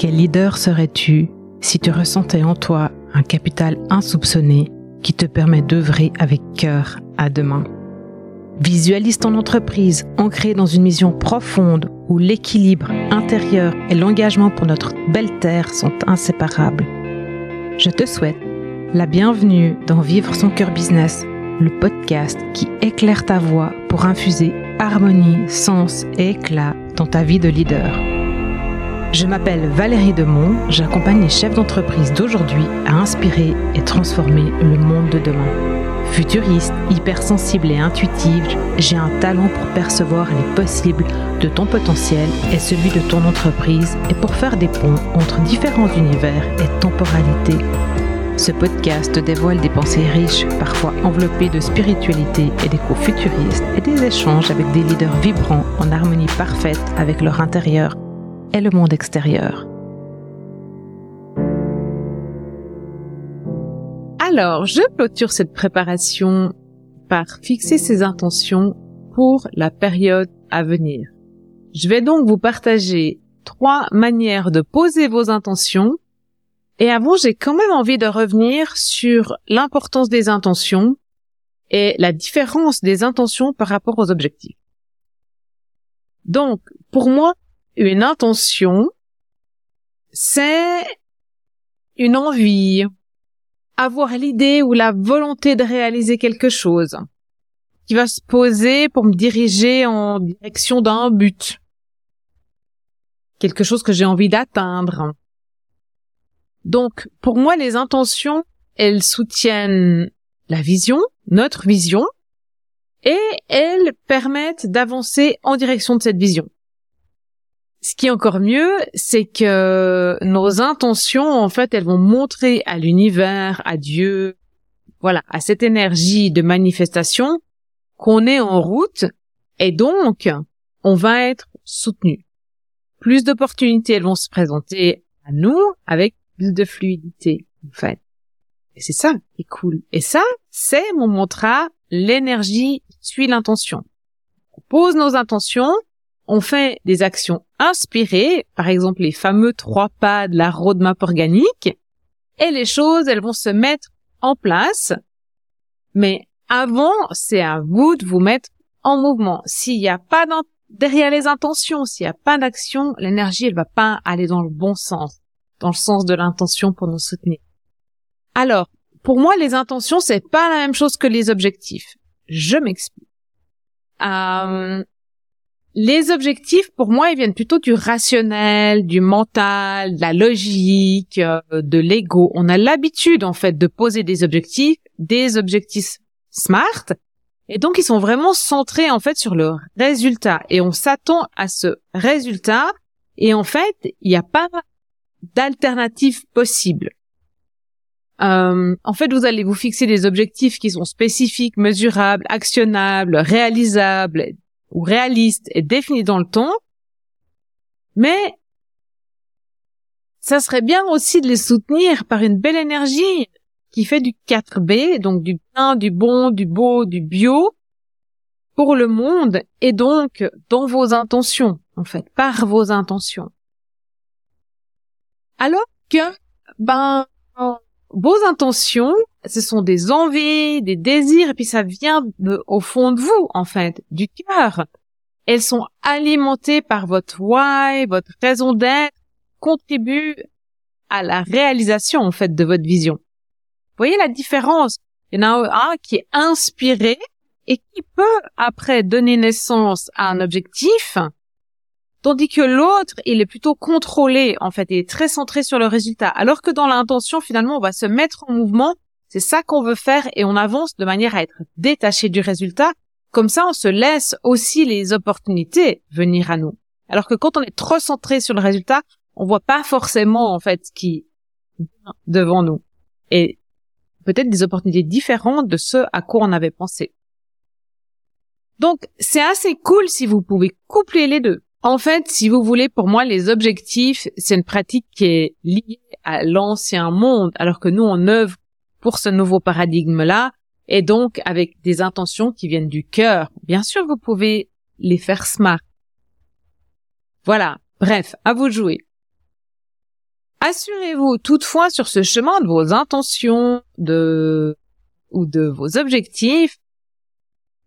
Quel leader serais-tu si tu ressentais en toi un capital insoupçonné qui te permet d'œuvrer avec cœur à demain? Visualise ton entreprise ancrée dans une mission profonde où l'équilibre intérieur et l'engagement pour notre belle terre sont inséparables. Je te souhaite la bienvenue dans Vivre son cœur business, le podcast qui éclaire ta voix pour infuser harmonie, sens et éclat dans ta vie de leader. Je m'appelle Valérie Demont, j'accompagne les chefs d'entreprise d'aujourd'hui à inspirer et transformer le monde de demain. Futuriste, hypersensible et intuitive, j'ai un talent pour percevoir les possibles de ton potentiel et celui de ton entreprise et pour faire des ponts entre différents univers et temporalités. Ce podcast dévoile des pensées riches, parfois enveloppées de spiritualité et d'échos futuristes et des échanges avec des leaders vibrants en harmonie parfaite avec leur intérieur et le monde extérieur. Alors, je clôture cette préparation par fixer ses intentions pour la période à venir. Je vais donc vous partager trois manières de poser vos intentions. Et avant, j'ai quand même envie de revenir sur l'importance des intentions et la différence des intentions par rapport aux objectifs. Donc, pour moi, une intention, c'est une envie, avoir l'idée ou la volonté de réaliser quelque chose qui va se poser pour me diriger en direction d'un but. Quelque chose que j'ai envie d'atteindre. Donc, pour moi, les intentions, elles soutiennent la vision, notre vision, et elles permettent d'avancer en direction de cette vision. Ce qui est encore mieux, c'est que nos intentions, en fait, elles vont montrer à l'univers, à Dieu, voilà, à cette énergie de manifestation qu'on est en route et donc on va être soutenu. Plus d'opportunités elles vont se présenter à nous avec plus de fluidité, en fait. Et c'est ça qui est cool. Et ça, c'est mon mantra, l'énergie suit l'intention. On pose nos intentions, on fait des actions inspirées, par exemple les fameux trois pas de la roadmap organique, et les choses, elles vont se mettre en place. Mais avant, c'est à vous de vous mettre en mouvement. S'il n'y a pas derrière les intentions, s'il n'y a pas d'action, l'énergie, elle va pas aller dans le bon sens, dans le sens de l'intention pour nous soutenir. Alors, pour moi, les intentions, c'est pas la même chose que les objectifs. Je m'explique. Euh, les objectifs, pour moi, ils viennent plutôt du rationnel, du mental, de la logique, euh, de l'ego. On a l'habitude, en fait, de poser des objectifs, des objectifs smart, et donc ils sont vraiment centrés, en fait, sur le résultat. Et on s'attend à ce résultat, et en fait, il n'y a pas d'alternative possible. Euh, en fait, vous allez vous fixer des objectifs qui sont spécifiques, mesurables, actionnables, réalisables, ou réaliste et défini dans le temps, mais ça serait bien aussi de les soutenir par une belle énergie qui fait du 4B, donc du bien, du bon, du beau, du bio, pour le monde et donc dans vos intentions, en fait, par vos intentions. Alors que, ben, vos intentions, ce sont des envies, des désirs, et puis ça vient au fond de vous, en fait, du cœur. Elles sont alimentées par votre why, votre raison d'être, contribuent à la réalisation, en fait, de votre vision. Vous voyez la différence? Il y en a un qui est inspiré et qui peut, après, donner naissance à un objectif, Tandis que l'autre, il est plutôt contrôlé, en fait, il est très centré sur le résultat. Alors que dans l'intention, finalement, on va se mettre en mouvement, c'est ça qu'on veut faire et on avance de manière à être détaché du résultat. Comme ça, on se laisse aussi les opportunités venir à nous. Alors que quand on est trop centré sur le résultat, on voit pas forcément, en fait, ce qui devant nous. Et peut-être des opportunités différentes de ce à quoi on avait pensé. Donc, c'est assez cool si vous pouvez coupler les deux. En fait, si vous voulez, pour moi, les objectifs, c'est une pratique qui est liée à l'ancien monde, alors que nous, on œuvre pour ce nouveau paradigme-là, et donc avec des intentions qui viennent du cœur. Bien sûr, vous pouvez les faire smart. Voilà. Bref, à vous de jouer. Assurez-vous toutefois sur ce chemin de vos intentions de ou de vos objectifs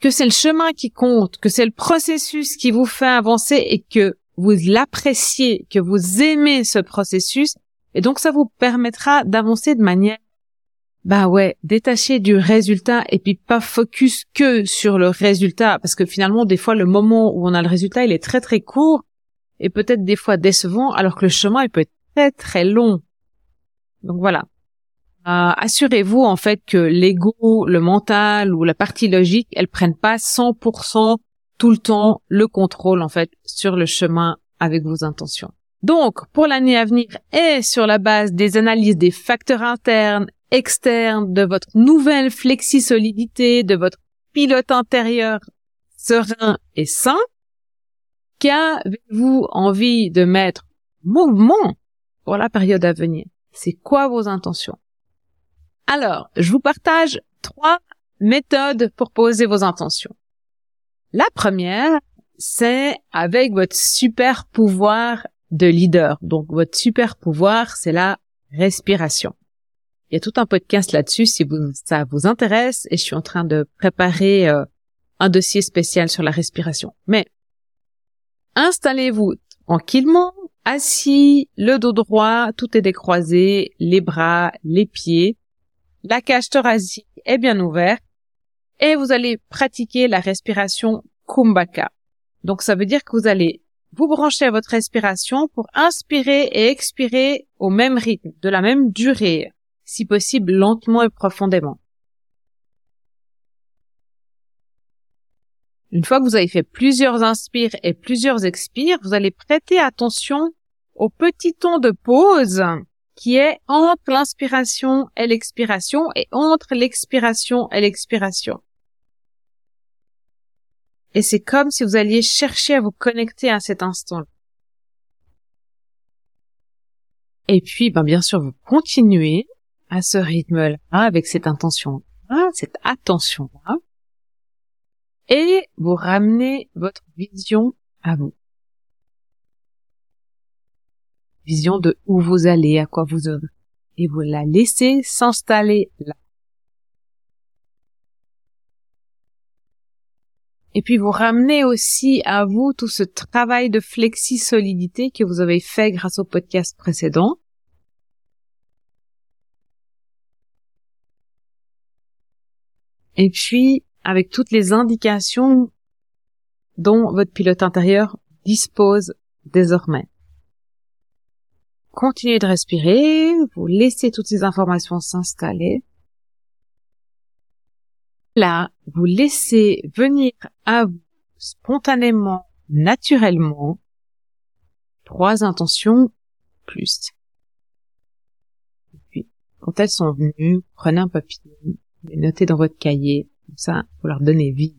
que c'est le chemin qui compte, que c'est le processus qui vous fait avancer et que vous l'appréciez, que vous aimez ce processus et donc ça vous permettra d'avancer de manière bah ouais, détaché du résultat et puis pas focus que sur le résultat parce que finalement des fois le moment où on a le résultat il est très très court et peut-être des fois décevant alors que le chemin il peut être très très long. Donc voilà. Euh, assurez-vous en fait que l'ego, le mental ou la partie logique, elles prennent pas 100% tout le temps le contrôle en fait sur le chemin avec vos intentions. Donc, pour l'année à venir et sur la base des analyses des facteurs internes externe de votre nouvelle flexi-solidité, de votre pilote intérieur serein et sain, qu'avez-vous envie de mettre mouvement pour la période à venir? C'est quoi vos intentions? Alors, je vous partage trois méthodes pour poser vos intentions. La première, c'est avec votre super pouvoir de leader. Donc, votre super pouvoir, c'est la respiration. Il y a tout un podcast là-dessus si ça vous intéresse et je suis en train de préparer euh, un dossier spécial sur la respiration. Mais installez-vous tranquillement, assis, le dos droit, tout est décroisé, les bras, les pieds, la cage thoracique est bien ouverte et vous allez pratiquer la respiration Kumbhaka. Donc ça veut dire que vous allez vous brancher à votre respiration pour inspirer et expirer au même rythme, de la même durée si possible lentement et profondément. Une fois que vous avez fait plusieurs inspires et plusieurs expires, vous allez prêter attention au petit ton de pause qui est entre l'inspiration et l'expiration et entre l'expiration et l'expiration. Et c'est comme si vous alliez chercher à vous connecter à cet instant. Et puis, ben, bien sûr, vous continuez à ce rythme-là, avec cette intention-là, cette attention-là, et vous ramenez votre vision à vous. Vision de où vous allez, à quoi vous œuvrez. Et vous la laissez s'installer là. Et puis vous ramenez aussi à vous tout ce travail de flexi-solidité que vous avez fait grâce au podcast précédent. Et puis avec toutes les indications dont votre pilote intérieur dispose désormais. Continuez de respirer, vous laissez toutes ces informations s'installer. Là, vous laissez venir à vous spontanément, naturellement, trois intentions plus. Et puis, quand elles sont venues, prenez un papier, les noter dans votre cahier, comme ça, pour leur donner vie.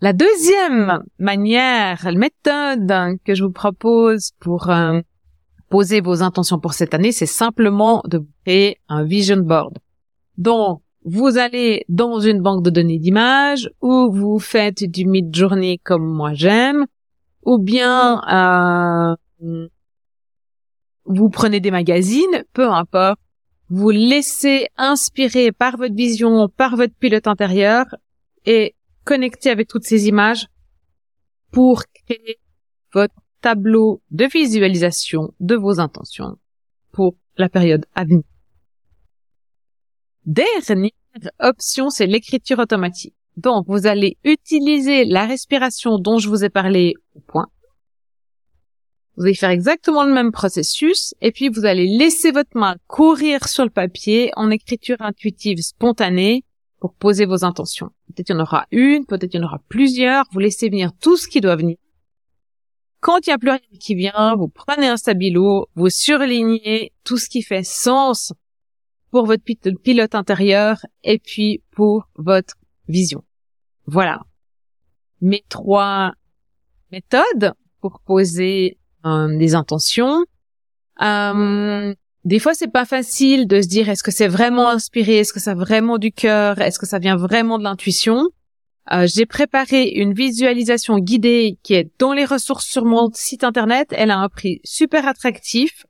La deuxième manière, méthode que je vous propose pour euh, poser vos intentions pour cette année, c'est simplement de créer un vision board. Donc, vous allez dans une banque de données d'images ou vous faites du mid-journée comme moi j'aime, ou bien euh, vous prenez des magazines, peu importe, vous laissez inspirer par votre vision, par votre pilote intérieur et connecter avec toutes ces images pour créer votre tableau de visualisation de vos intentions pour la période à venir. Dernière option, c'est l'écriture automatique. Donc, vous allez utiliser la respiration dont je vous ai parlé au point vous allez faire exactement le même processus et puis vous allez laisser votre main courir sur le papier en écriture intuitive spontanée pour poser vos intentions. Peut-être il y en aura une, peut-être il y en aura plusieurs. Vous laissez venir tout ce qui doit venir. Quand il n'y a plus rien qui vient, vous prenez un stabilo, vous surlignez tout ce qui fait sens pour votre pilote intérieur et puis pour votre vision. Voilà. Mes trois méthodes pour poser des intentions. Euh, des fois, c'est pas facile de se dire est-ce que c'est vraiment inspiré, est-ce que ça vraiment du cœur, est-ce que ça vient vraiment de l'intuition? Euh, j'ai préparé une visualisation guidée qui est dans les ressources sur mon site internet. Elle a un prix super attractif.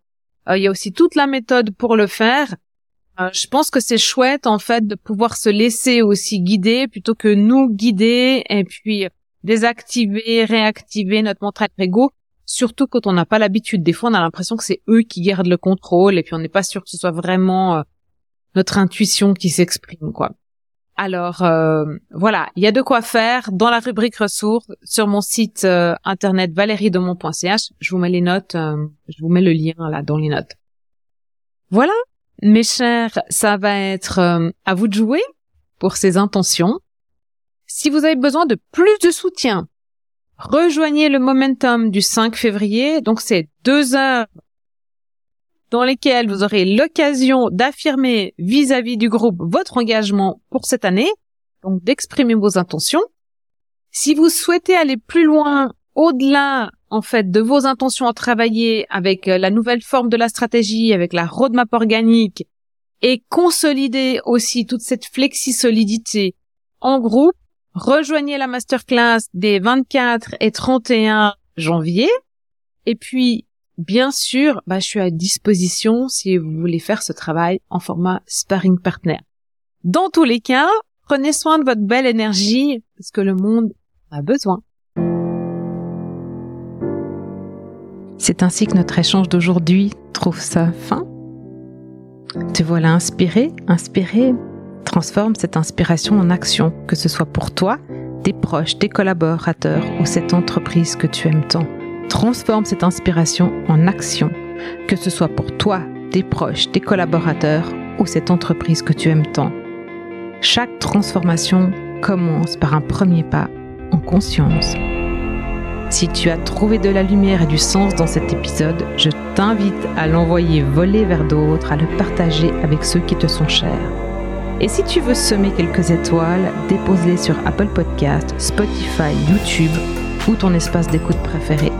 Euh, il y a aussi toute la méthode pour le faire. Euh, je pense que c'est chouette en fait de pouvoir se laisser aussi guider plutôt que nous guider et puis désactiver, réactiver notre mental ego. Surtout quand on n'a pas l'habitude. Des fois, on a l'impression que c'est eux qui gardent le contrôle et puis on n'est pas sûr que ce soit vraiment notre intuition qui s'exprime, quoi. Alors euh, voilà, il y a de quoi faire dans la rubrique ressources sur mon site euh, internet valériedomont.ch. Je vous mets les notes, euh, je vous mets le lien là dans les notes. Voilà, mes chers, ça va être à vous de jouer pour ces intentions. Si vous avez besoin de plus de soutien, rejoignez le momentum du 5 février. Donc c'est deux heures dans lesquels vous aurez l'occasion d'affirmer vis-à-vis du groupe votre engagement pour cette année, donc d'exprimer vos intentions. Si vous souhaitez aller plus loin, au-delà en fait de vos intentions à travailler avec euh, la nouvelle forme de la stratégie, avec la roadmap organique, et consolider aussi toute cette flexi-solidité en groupe, rejoignez la masterclass des 24 et 31 janvier. Et puis, Bien sûr, bah, je suis à disposition si vous voulez faire ce travail en format sparring partner. Dans tous les cas, prenez soin de votre belle énergie parce que le monde a besoin. C'est ainsi que notre échange d'aujourd'hui trouve sa fin. Te voilà inspiré, inspiré. Transforme cette inspiration en action, que ce soit pour toi, tes proches, tes collaborateurs ou cette entreprise que tu aimes tant. Transforme cette inspiration en action, que ce soit pour toi, tes proches, tes collaborateurs ou cette entreprise que tu aimes tant. Chaque transformation commence par un premier pas en conscience. Si tu as trouvé de la lumière et du sens dans cet épisode, je t'invite à l'envoyer voler vers d'autres, à le partager avec ceux qui te sont chers. Et si tu veux semer quelques étoiles, dépose-les sur Apple Podcast, Spotify, YouTube ou ton espace d'écoute préféré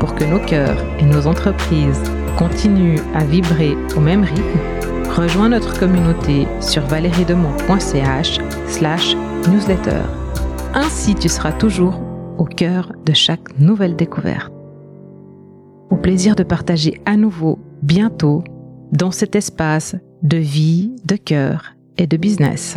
pour que nos cœurs et nos entreprises continuent à vibrer au même rythme, rejoins notre communauté sur valeriedemont.ch slash newsletter. Ainsi, tu seras toujours au cœur de chaque nouvelle découverte. Au plaisir de partager à nouveau bientôt dans cet espace de vie, de cœur et de business.